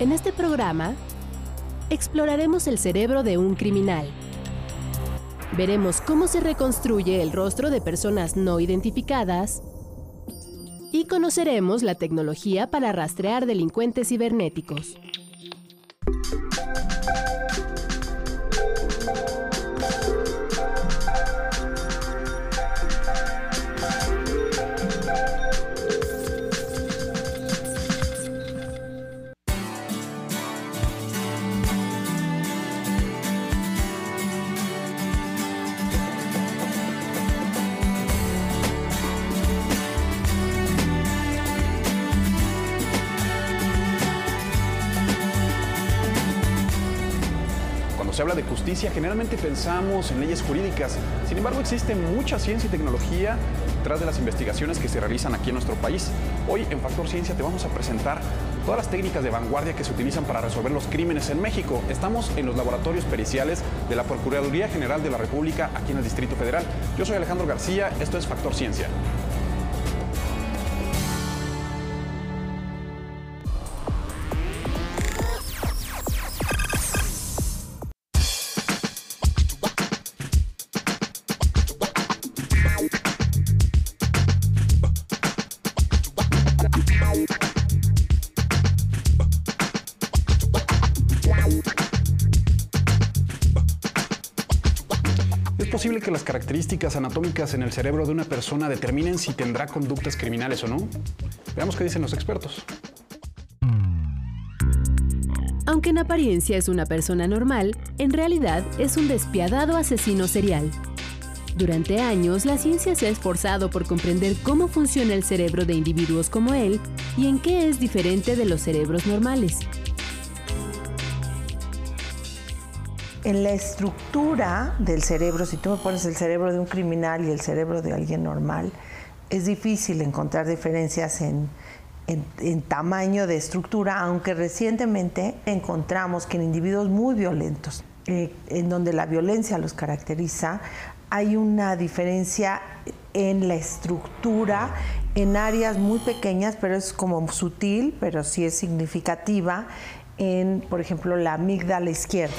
En este programa, exploraremos el cerebro de un criminal. Veremos cómo se reconstruye el rostro de personas no identificadas y conoceremos la tecnología para rastrear delincuentes cibernéticos. Pensamos en leyes jurídicas. Sin embargo, existe mucha ciencia y tecnología detrás de las investigaciones que se realizan aquí en nuestro país. Hoy en Factor Ciencia te vamos a presentar todas las técnicas de vanguardia que se utilizan para resolver los crímenes en México. Estamos en los laboratorios periciales de la Procuraduría General de la República aquí en el Distrito Federal. Yo soy Alejandro García, esto es Factor Ciencia. Que las características anatómicas en el cerebro de una persona determinen si tendrá conductas criminales o no. Veamos qué dicen los expertos. Aunque en apariencia es una persona normal, en realidad es un despiadado asesino serial. Durante años, la ciencia se ha esforzado por comprender cómo funciona el cerebro de individuos como él y en qué es diferente de los cerebros normales. En la estructura del cerebro, si tú me pones el cerebro de un criminal y el cerebro de alguien normal, es difícil encontrar diferencias en, tamaño de estructura, aunque recientemente encontramos que en individuos muy violentos, eh, en donde la violencia los caracteriza, hay una diferencia en la estructura, en áreas muy pequeñas, pero es como sutil, pero sí es significativa, en, por ejemplo, la amígdala izquierda.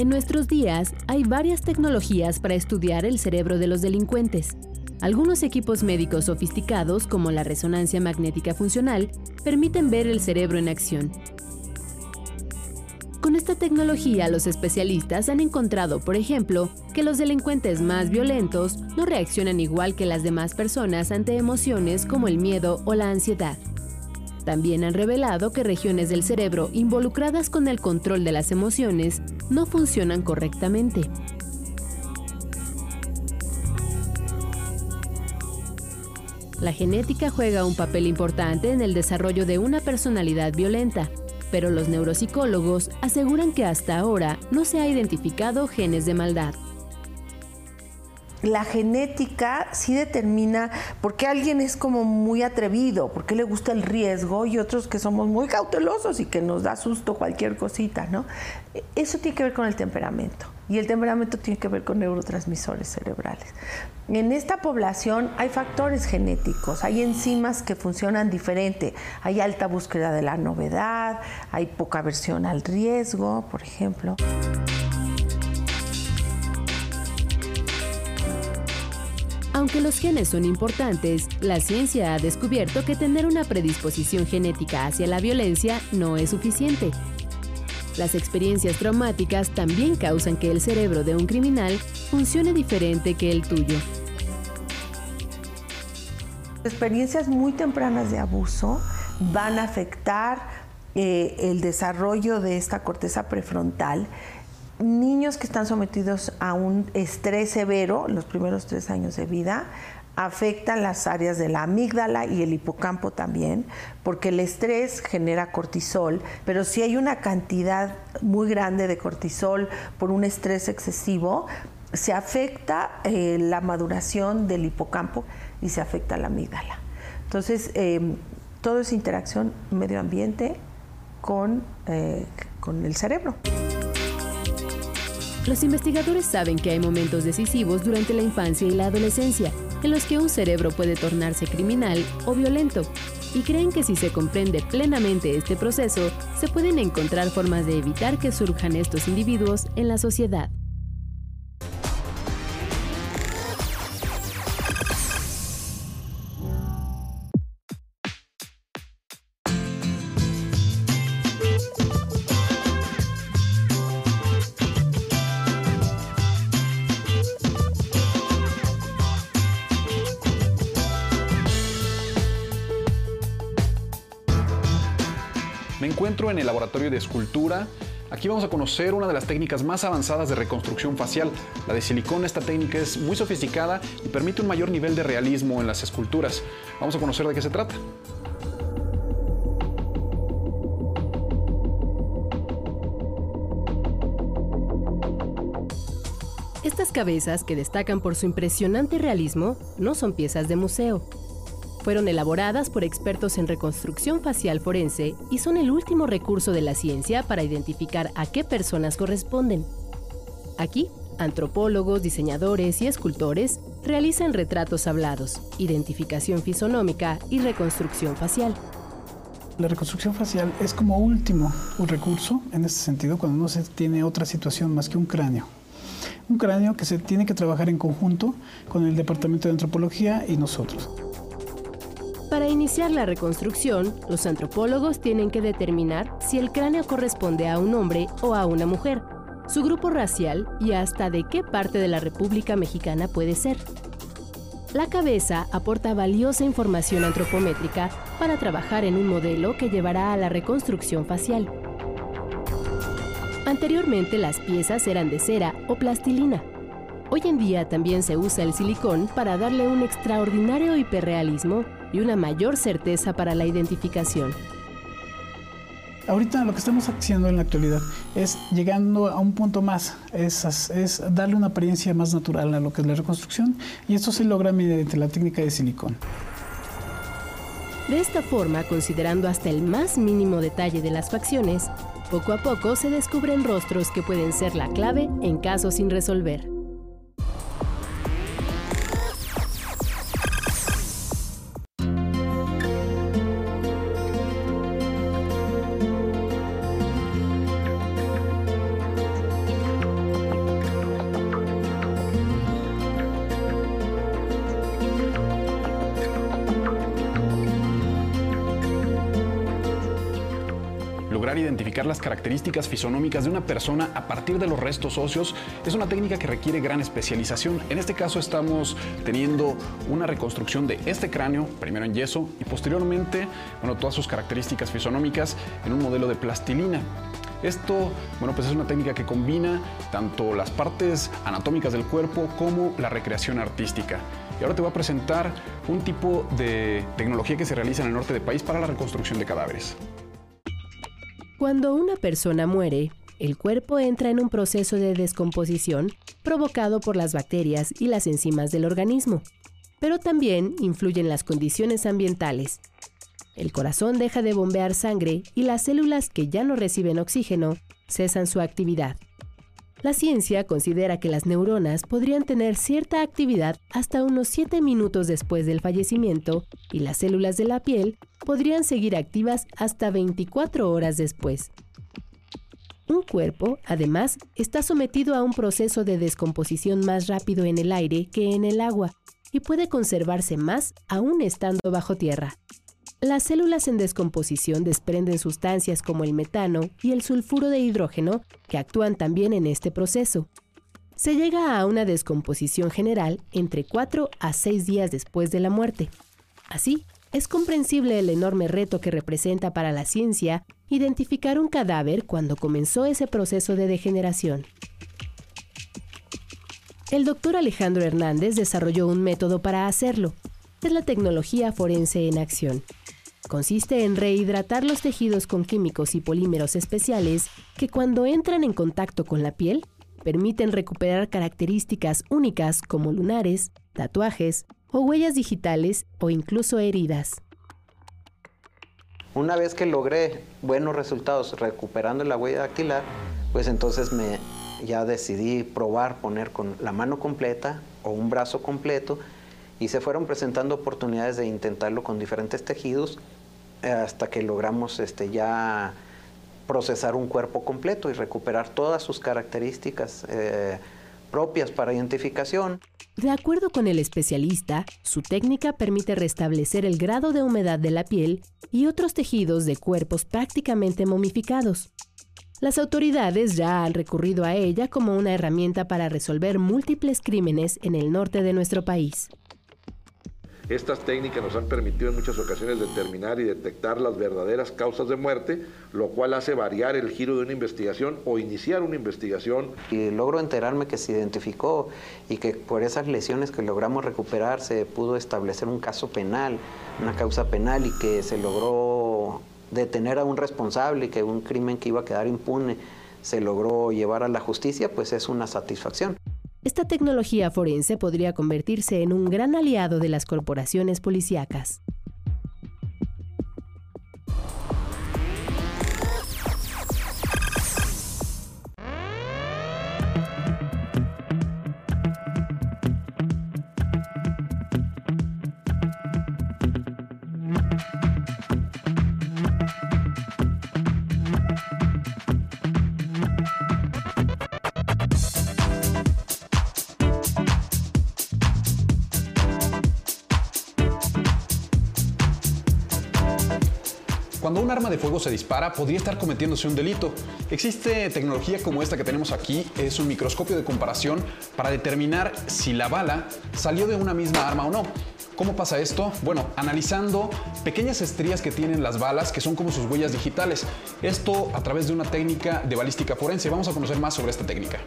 En nuestros días hay varias tecnologías para estudiar el cerebro de los delincuentes. Algunos equipos médicos sofisticados, como la resonancia magnética funcional, permiten ver el cerebro en acción. Con esta tecnología, los especialistas han encontrado, por ejemplo, que los delincuentes más violentos no reaccionan igual que las demás personas ante emociones como el miedo o la ansiedad. También han revelado que regiones del cerebro involucradas con el control de las emociones no funcionan correctamente. La genética juega un papel importante en el desarrollo de una personalidad violenta, pero los neuropsicólogos aseguran que hasta ahora no se ha identificado genes de maldad la genética sí determina por qué alguien es como muy atrevido, por qué le gusta el riesgo y otros que somos muy cautelosos y que nos da susto cualquier cosita, ¿no? Eso tiene que ver con el temperamento y el temperamento tiene que ver con neurotransmisores cerebrales. En esta población hay factores genéticos, hay enzimas que funcionan diferente, hay alta búsqueda de la novedad, hay poca aversión al riesgo, por ejemplo. Aunque los genes son importantes, la ciencia ha descubierto que tener una predisposición genética hacia la violencia no es suficiente. Las experiencias traumáticas también causan que el cerebro de un criminal funcione diferente que el tuyo. Experiencias muy tempranas de abuso van a afectar eh, el desarrollo de esta corteza prefrontal niños que están sometidos a un estrés severo los primeros tres años de vida afectan las áreas de la amígdala y el hipocampo también, porque el estrés genera cortisol, pero si hay una cantidad muy grande de cortisol por un estrés excesivo, se afecta eh, la maduración del hipocampo y se afecta la amígdala. Entonces, eh, todo es interacción medio ambiente con, eh, con el cerebro. Los investigadores saben que hay momentos decisivos durante la infancia y la adolescencia en los que un cerebro puede tornarse criminal o violento. y creen que si se comprende plenamente este proceso, se pueden encontrar formas de evitar que surjan estos individuos en la sociedad. En el laboratorio de escultura. Aquí vamos a conocer una de las técnicas más avanzadas de reconstrucción facial, la de silicona. Esta técnica es muy sofisticada y permite un mayor nivel de realismo en las esculturas. Vamos a conocer de qué se trata. Estas cabezas, que destacan por su impresionante realismo, no son piezas de museo. Fueron elaboradas por expertos en reconstrucción facial forense y son el último recurso de la ciencia para identificar a qué personas corresponden. Aquí, antropólogos, diseñadores y escultores realizan retratos hablados, identificación fisonómica y reconstrucción facial. La reconstrucción facial es como último recurso en este sentido cuando no se tiene otra situación más que un cráneo. Un cráneo que se tiene que trabajar en conjunto con el Departamento de Antropología y nosotros. Para iniciar la reconstrucción, los antropólogos tienen que determinar si el cráneo corresponde a un hombre o a una mujer, su grupo racial y hasta de qué parte de la República Mexicana puede ser. La cabeza aporta valiosa información antropométrica para trabajar en un modelo que llevará a la reconstrucción facial. Anteriormente las piezas eran de cera o plastilina. Hoy en día también se usa el silicón para darle un extraordinario hiperrealismo y una mayor certeza para la identificación. Ahorita lo que estamos haciendo en la actualidad es llegando a un punto más, es, es darle una apariencia más natural a lo que es la reconstrucción y esto se logra mediante la técnica de silicón. De esta forma, considerando hasta el más mínimo detalle de las facciones, poco a poco se descubren rostros que pueden ser la clave en casos sin resolver. Identificar las características fisonómicas de una persona a partir de los restos óseos es una técnica que requiere gran especialización. En este caso estamos teniendo una reconstrucción de este cráneo, primero en yeso y posteriormente, bueno, todas sus características fisonómicas en un modelo de plastilina. Esto, bueno, pues es una técnica que combina tanto las partes anatómicas del cuerpo como la recreación artística. Y ahora te voy a presentar un tipo de tecnología que se realiza en el norte del país para la reconstrucción de cadáveres. Cuando una persona muere, el cuerpo entra en un proceso de descomposición provocado por las bacterias y las enzimas del organismo, pero también influyen las condiciones ambientales. El corazón deja de bombear sangre y las células que ya no reciben oxígeno cesan su actividad. La ciencia considera que las neuronas podrían tener cierta actividad hasta unos 7 minutos después del fallecimiento y las células de la piel podrían seguir activas hasta 24 horas después. Un cuerpo, además, está sometido a un proceso de descomposición más rápido en el aire que en el agua y puede conservarse más aún estando bajo tierra. Las células en descomposición desprenden sustancias como el metano y el sulfuro de hidrógeno que actúan también en este proceso. Se llega a una descomposición general entre 4 a 6 días después de la muerte. Así, es comprensible el enorme reto que representa para la ciencia identificar un cadáver cuando comenzó ese proceso de degeneración. El doctor Alejandro Hernández desarrolló un método para hacerlo. Es la tecnología forense en acción. Consiste en rehidratar los tejidos con químicos y polímeros especiales que cuando entran en contacto con la piel permiten recuperar características únicas como lunares, tatuajes o huellas digitales o incluso heridas. Una vez que logré buenos resultados recuperando la huella dactilar, pues entonces me ya decidí probar poner con la mano completa o un brazo completo y se fueron presentando oportunidades de intentarlo con diferentes tejidos hasta que logramos este, ya procesar un cuerpo completo y recuperar todas sus características eh, propias para identificación. De acuerdo con el especialista, su técnica permite restablecer el grado de humedad de la piel y otros tejidos de cuerpos prácticamente momificados. Las autoridades ya han recurrido a ella como una herramienta para resolver múltiples crímenes en el norte de nuestro país. Estas técnicas nos han permitido en muchas ocasiones determinar y detectar las verdaderas causas de muerte, lo cual hace variar el giro de una investigación o iniciar una investigación. Y logro enterarme que se identificó y que por esas lesiones que logramos recuperar se pudo establecer un caso penal, una causa penal y que se logró detener a un responsable y que un crimen que iba a quedar impune se logró llevar a la justicia, pues es una satisfacción. Esta tecnología forense podría convertirse en un gran aliado de las corporaciones policíacas. Se dispara, podría estar cometiéndose un delito. Existe tecnología como esta que tenemos aquí, es un microscopio de comparación para determinar si la bala salió de una misma arma o no. ¿Cómo pasa esto? Bueno, analizando pequeñas estrías que tienen las balas, que son como sus huellas digitales. Esto a través de una técnica de balística forense. Vamos a conocer más sobre esta técnica.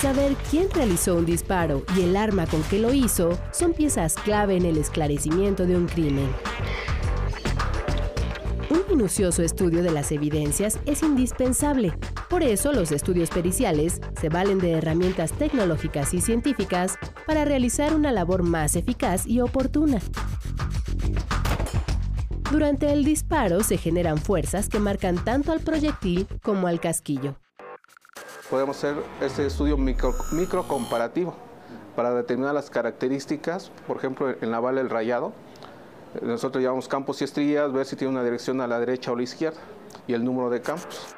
Saber quién realizó un disparo y el arma con que lo hizo son piezas clave en el esclarecimiento de un crimen. Un minucioso estudio de las evidencias es indispensable. Por eso los estudios periciales se valen de herramientas tecnológicas y científicas para realizar una labor más eficaz y oportuna. Durante el disparo se generan fuerzas que marcan tanto al proyectil como al casquillo podemos hacer este estudio micro, micro, comparativo para determinar las características, por ejemplo, en la bala el rayado. Nosotros llevamos campos y estrías, ver si tiene una dirección a la derecha o a la izquierda y el número de campos.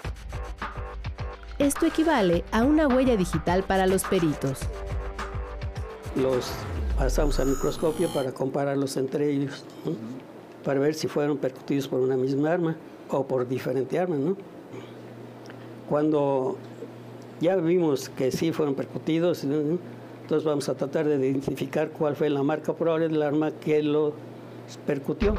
Esto equivale a una huella digital para los peritos. Los pasamos al microscopio para compararlos entre ellos, para ver si fueron percutidos por una misma arma o por diferente arma. ¿no? Cuando ya vimos que sí fueron percutidos, entonces vamos a tratar de identificar cuál fue la marca probable del arma que lo percutió.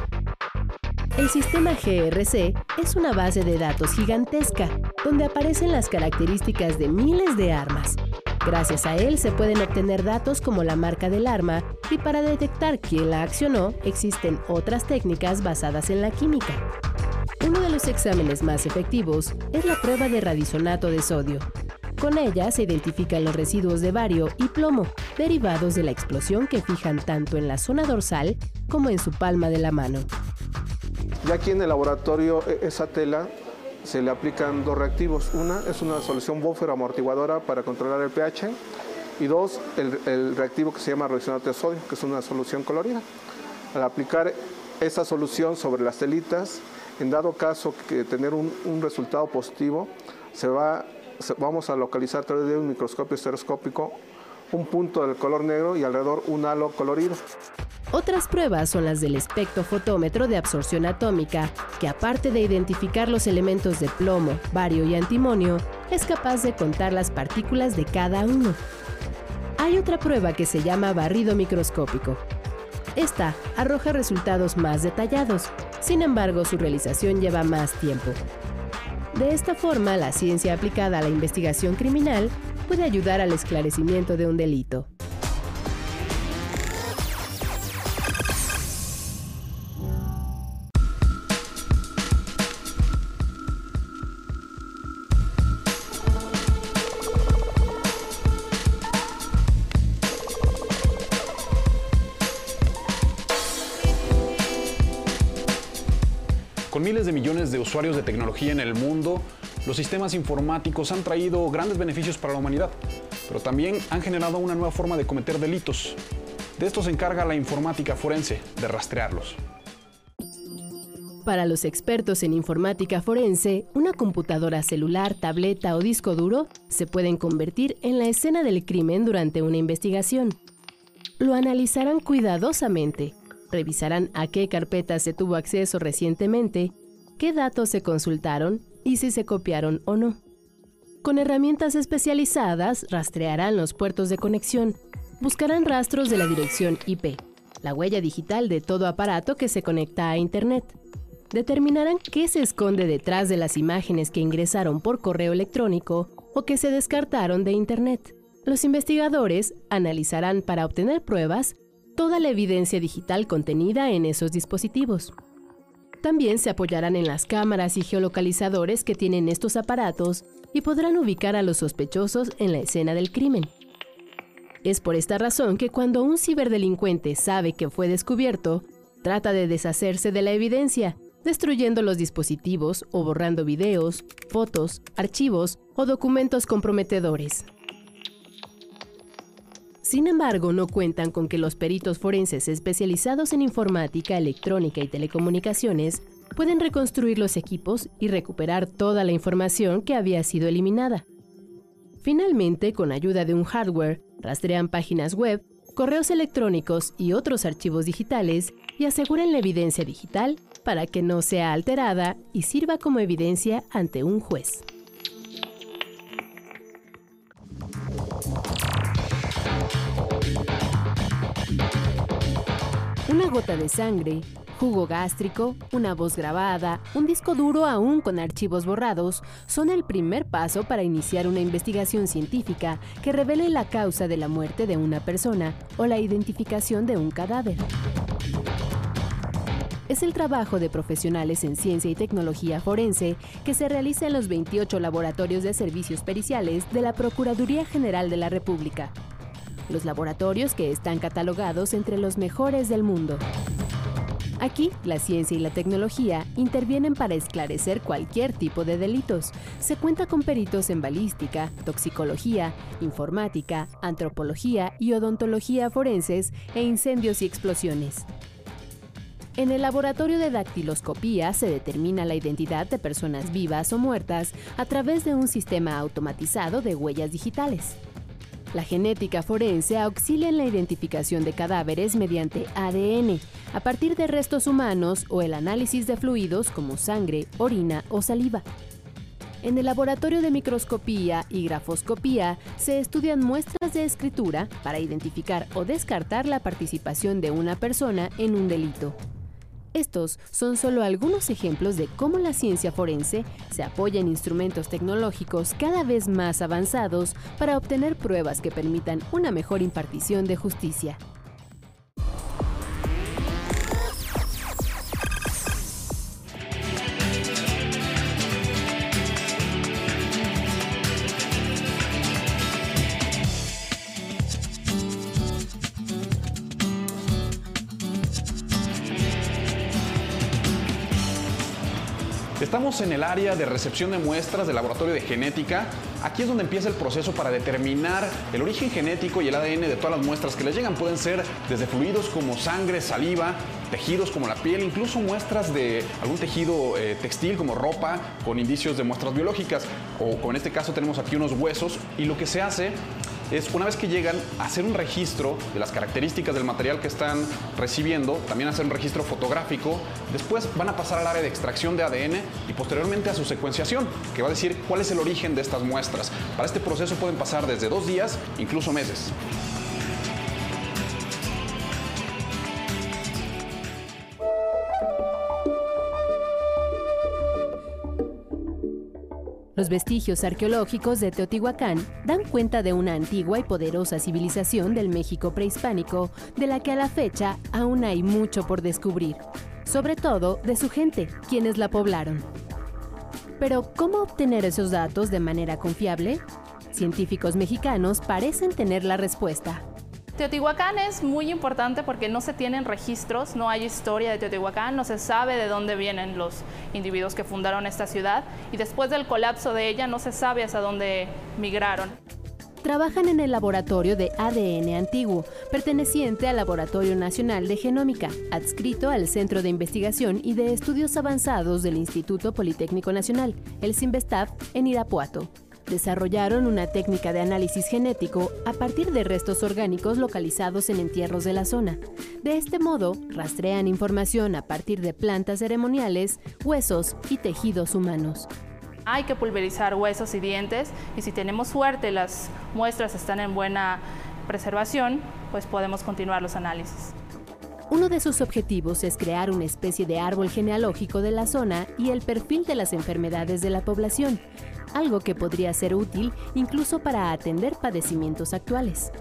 El sistema GRC es una base de datos gigantesca, donde aparecen las características de miles de armas. Gracias a él se pueden obtener datos como la marca del arma y para detectar quién la accionó existen otras técnicas basadas en la química. Uno de los exámenes más efectivos es la prueba de radisonato de sodio, con ella se identifican los residuos de bario y plomo, derivados de la explosión que fijan tanto en la zona dorsal como en su palma de la mano. Ya aquí en el laboratorio e, esa tela se le aplican dos reactivos. Una es una solución buffer amortiguadora para controlar el pH y dos, el, reactivo que se llama radicionato de sodio, que es una solución colorida. Al aplicar esa solución sobre las telitas, en dado caso que tener un, un resultado positivo, se va vamos a localizar a través de un microscopio estereoscópico un punto del color negro y alrededor un halo colorido. Otras pruebas son las del espectrofotómetro de absorción atómica, que aparte de identificar los elementos de plomo, bario y antimonio, es capaz de contar las partículas de cada uno. Hay otra prueba que se llama barrido microscópico. Esta arroja resultados más detallados, sin embargo su realización lleva más tiempo, de esta forma, la ciencia aplicada a la investigación criminal puede ayudar al esclarecimiento de un delito. Usuarios de tecnología en el mundo, los sistemas informáticos han traído grandes beneficios para la humanidad, pero también han generado una nueva forma de cometer delitos. De esto se encarga la informática forense, de rastrearlos. Para los expertos en informática forense, una computadora celular, tableta o disco duro se pueden convertir en la escena del crimen durante una investigación. Lo analizarán cuidadosamente, revisarán a qué carpetas se tuvo acceso recientemente, qué datos se consultaron y si se copiaron o no. Con herramientas especializadas rastrearán los puertos de conexión, buscarán rastros de la dirección IP, la huella digital de todo aparato que se conecta a Internet determinarán qué se esconde detrás de las imágenes que ingresaron por correo electrónico o que se descartaron de Internet. Los investigadores analizarán para obtener pruebas toda la evidencia digital contenida en esos dispositivos. También se apoyarán en las cámaras y geolocalizadores que tienen estos aparatos y podrán ubicar a los sospechosos en la escena del crimen. Es por esta razón que cuando un ciberdelincuente sabe que fue descubierto, trata de deshacerse de la evidencia destruyendo los dispositivos o borrando videos, fotos, archivos o documentos comprometedores. Sin embargo, no cuentan con que los peritos forenses especializados en informática, electrónica y telecomunicaciones pueden reconstruir los equipos y recuperar toda la información que había sido eliminada. Finalmente, con ayuda de un hardware, rastrean páginas web, correos electrónicos y otros archivos digitales y aseguran la evidencia digital para que no sea alterada y sirva como evidencia ante un juez. Una gota de sangre, jugo gástrico, una voz grabada, un disco duro aún con archivos borrados, son el primer paso para iniciar una investigación científica que revele la causa de la muerte de una persona o la identificación de un cadáver es el trabajo de profesionales en ciencia y tecnología forense que se realiza en los 28 laboratorios de servicios periciales de la Procuraduría General de la República. Los laboratorios que están catalogados entre los mejores del mundo. Aquí, la ciencia y la tecnología intervienen para esclarecer cualquier tipo de delitos. Se cuenta con peritos en balística, toxicología, informática, antropología y odontología forenses e incendios y explosiones. En el laboratorio de dactiloscopía se determina la identidad de personas vivas o muertas a través de un sistema automatizado de huellas digitales. La genética forense auxilia en la identificación de cadáveres mediante ADN, a partir de restos humanos o el análisis de fluidos como sangre, orina o saliva. En el laboratorio de microscopía y grafoscopía se estudian muestras de escritura para identificar o descartar la participación de una persona en un delito. Estos son solo algunos ejemplos de cómo la ciencia forense se apoya en instrumentos tecnológicos cada vez más avanzados para obtener pruebas que permitan una mejor impartición de justicia. Estamos en el área de recepción de muestras del laboratorio de genética. Aquí es donde empieza el proceso para determinar el origen genético y el ADN de todas las muestras que les llegan. Pueden ser desde fluidos como sangre, saliva, tejidos como la piel, incluso muestras de algún tejido eh, textil como ropa con indicios de muestras biológicas. O como en este caso tenemos aquí unos huesos y lo que se hace es una vez que llegan a hacer un registro de las características del material que están recibiendo, también hacer un registro fotográfico, después van a pasar al área de extracción de ADN y posteriormente a su secuenciación, que va a decir cuál es el origen de estas muestras. Para este proceso pueden pasar desde dos días, incluso meses. Los vestigios arqueológicos de Teotihuacán dan cuenta de una antigua y poderosa civilización del México prehispánico, de la que a la fecha aún hay mucho por descubrir, sobre todo de su gente, quienes la poblaron. Pero, ¿cómo obtener esos datos de manera confiable? Científicos mexicanos parecen tener la respuesta. Teotihuacán es muy importante porque no se tienen registros, no hay historia de Teotihuacán, no se sabe de dónde vienen los individuos que fundaron esta ciudad y después del colapso de ella no se sabe hasta dónde migraron. trabajan en el laboratorio de ADN antiguo, perteneciente al Laboratorio Nacional de Genómica, adscrito al Centro de Investigación y de Estudios Avanzados del Instituto Politécnico Nacional, el CIMBESTAF, en Irapuato. Desarrollaron una técnica de análisis genético a partir de restos orgánicos localizados en entierros de la zona. De este modo, rastrean información a partir de plantas ceremoniales, huesos y tejidos humanos. Hay que pulverizar huesos y dientes y si tenemos suerte las muestras están en buena preservación, pues podemos continuar los análisis. Uno de sus objetivos es crear una especie de árbol genealógico de la zona y el perfil de las enfermedades de la población, algo que podría ser útil incluso para atender padecimientos actuales.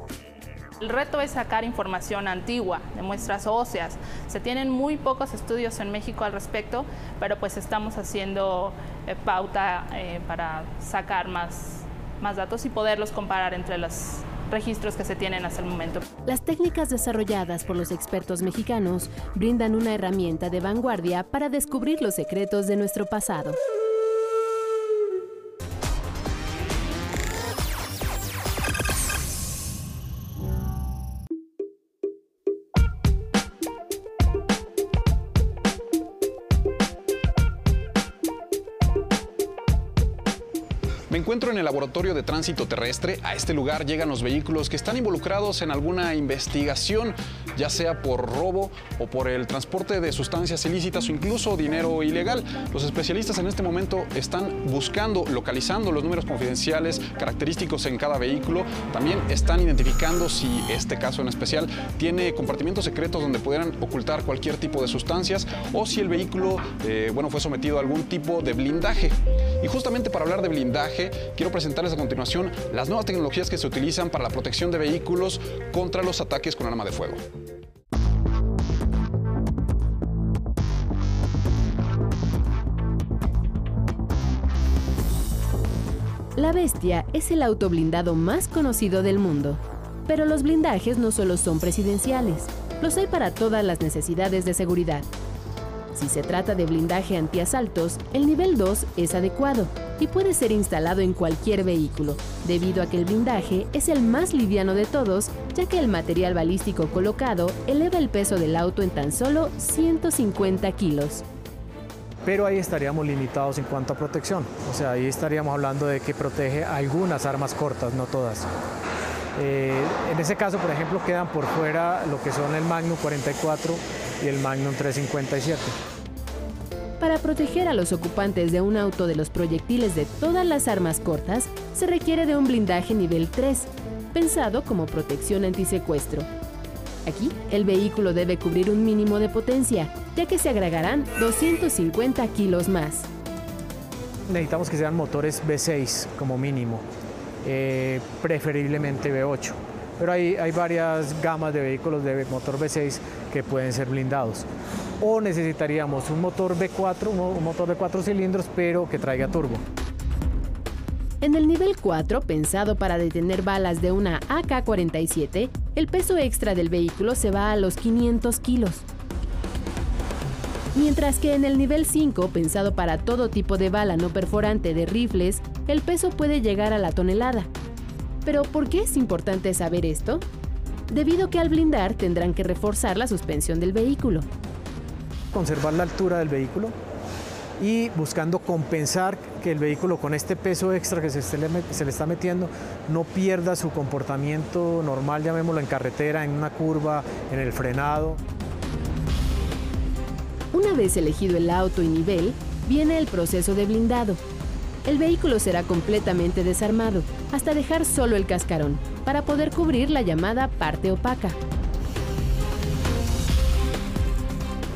El reto es sacar información antigua de muestras óseas. Se tienen muy pocos estudios en México al respecto, pero pues estamos haciendo eh, pauta eh, para sacar más, más datos y poderlos comparar entre los registros que se tienen hasta el momento. Las técnicas desarrolladas por los expertos mexicanos brindan una herramienta de vanguardia para descubrir los secretos de nuestro pasado. Laboratorio de tránsito terrestre. A este lugar llegan los vehículos que están involucrados en alguna investigación, ya sea por robo o por el transporte de sustancias ilícitas o incluso dinero ilegal. Los especialistas en este momento están buscando, localizando los números confidenciales característicos en cada vehículo. También están identificando si este caso en especial tiene compartimientos secretos donde pudieran ocultar cualquier tipo de sustancias o si el vehículo eh, bueno, fue sometido a algún tipo de blindaje. Y justamente para hablar de blindaje, quiero presentarles a continuación las nuevas tecnologías que se utilizan para la protección de vehículos contra los ataques con arma de fuego. La Bestia es el auto blindado más conocido del mundo. Pero los blindajes no solo son presidenciales, los hay para todas las necesidades de seguridad. Si se trata de blindaje antiasaltos, el nivel 2 es adecuado y puede ser instalado en cualquier vehículo, debido a que el blindaje es el más liviano de todos, ya que el material balístico colocado eleva el peso del auto en tan solo 150 kilos. Pero ahí estaríamos limitados en cuanto a protección, o sea, ahí estaríamos hablando de que protege algunas armas cortas, no todas. Eh, en ese caso, por ejemplo, quedan por fuera lo que son el Magnum 44 y el Magnum 357. Para proteger a los ocupantes de un auto de los proyectiles de todas las armas cortas, se requiere de un blindaje nivel 3, pensado como protección antisecuestro. Aquí, el vehículo debe cubrir un mínimo de potencia, ya que se agregarán 250 kilos más. Necesitamos que sean motores V6 como mínimo, eh, preferiblemente V8. Pero hay, hay varias gamas de vehículos de motor V6 que pueden ser blindados. O necesitaríamos un motor V4, un motor de 4 cilindros, pero que traiga turbo. En el nivel 4, pensado para detener balas de una AK-47, el peso extra del vehículo se va a los 500 kilos. Mientras que en el nivel 5, pensado para todo tipo de bala no perforante de rifles, el peso puede llegar a la tonelada. Pero ¿por qué es importante saber esto? Debido a que al blindar tendrán que reforzar la suspensión del vehículo. Conservar la altura del vehículo y buscando compensar que el vehículo con este peso extra que se, se, le, se, le, está metiendo no pierda su comportamiento normal, llamémoslo en carretera, en una curva, en el frenado. Una vez elegido el auto y nivel, viene el proceso de blindado. El vehículo será completamente desarmado, hasta dejar solo el cascarón, para poder cubrir la llamada parte opaca.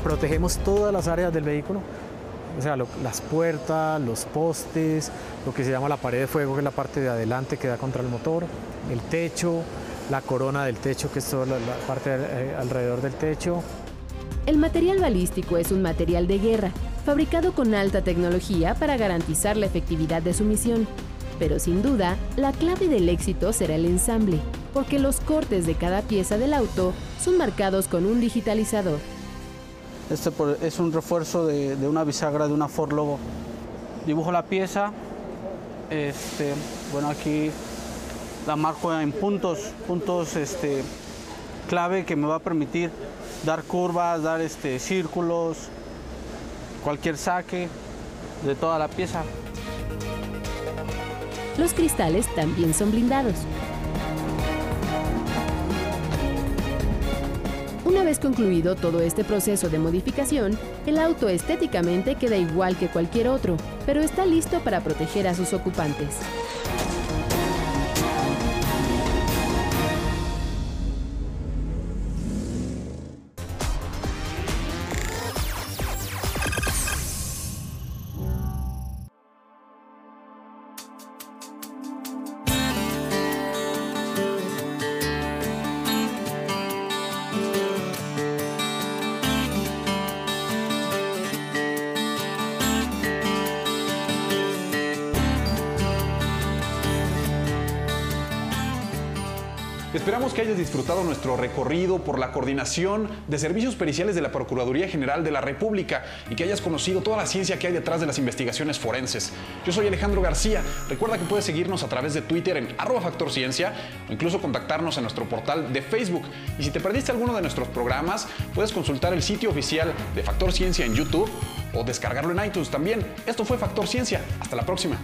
Protegemos todas las áreas del vehículo, o sea, las puertas, los postes, lo que se llama la pared de fuego, que es la parte de adelante que da contra el motor, el techo, la corona del techo, que es toda la, la parte eh, alrededor del techo. El material balístico es un material de guerra, fabricado con alta tecnología para garantizar la efectividad de su misión. Pero sin duda, la clave del éxito será el ensamble, porque los cortes de cada pieza del auto son marcados con un digitalizador. Este es un refuerzo de, una bisagra de una Ford Lobo. Dibujo la pieza, este, bueno aquí la marco en puntos, puntos este, clave que me va a permitir dar curvas, dar este, círculos, cualquier saque de toda la pieza. Los cristales también son blindados. Una vez concluido todo este proceso de modificación, el auto estéticamente queda igual que cualquier otro, pero está listo para proteger a sus ocupantes. Que hayas disfrutado nuestro recorrido por la coordinación de servicios periciales de la Procuraduría General de la República y que hayas conocido toda la ciencia que hay detrás de las investigaciones forenses. Yo soy Alejandro García. Recuerda que puedes seguirnos a través de Twitter en arroba factorciencia o incluso contactarnos en nuestro portal de Facebook. Y si te perdiste alguno de nuestros programas, puedes consultar el sitio oficial de Factor Ciencia en YouTube o descargarlo en iTunes también. Esto fue Factor Ciencia. Hasta la próxima.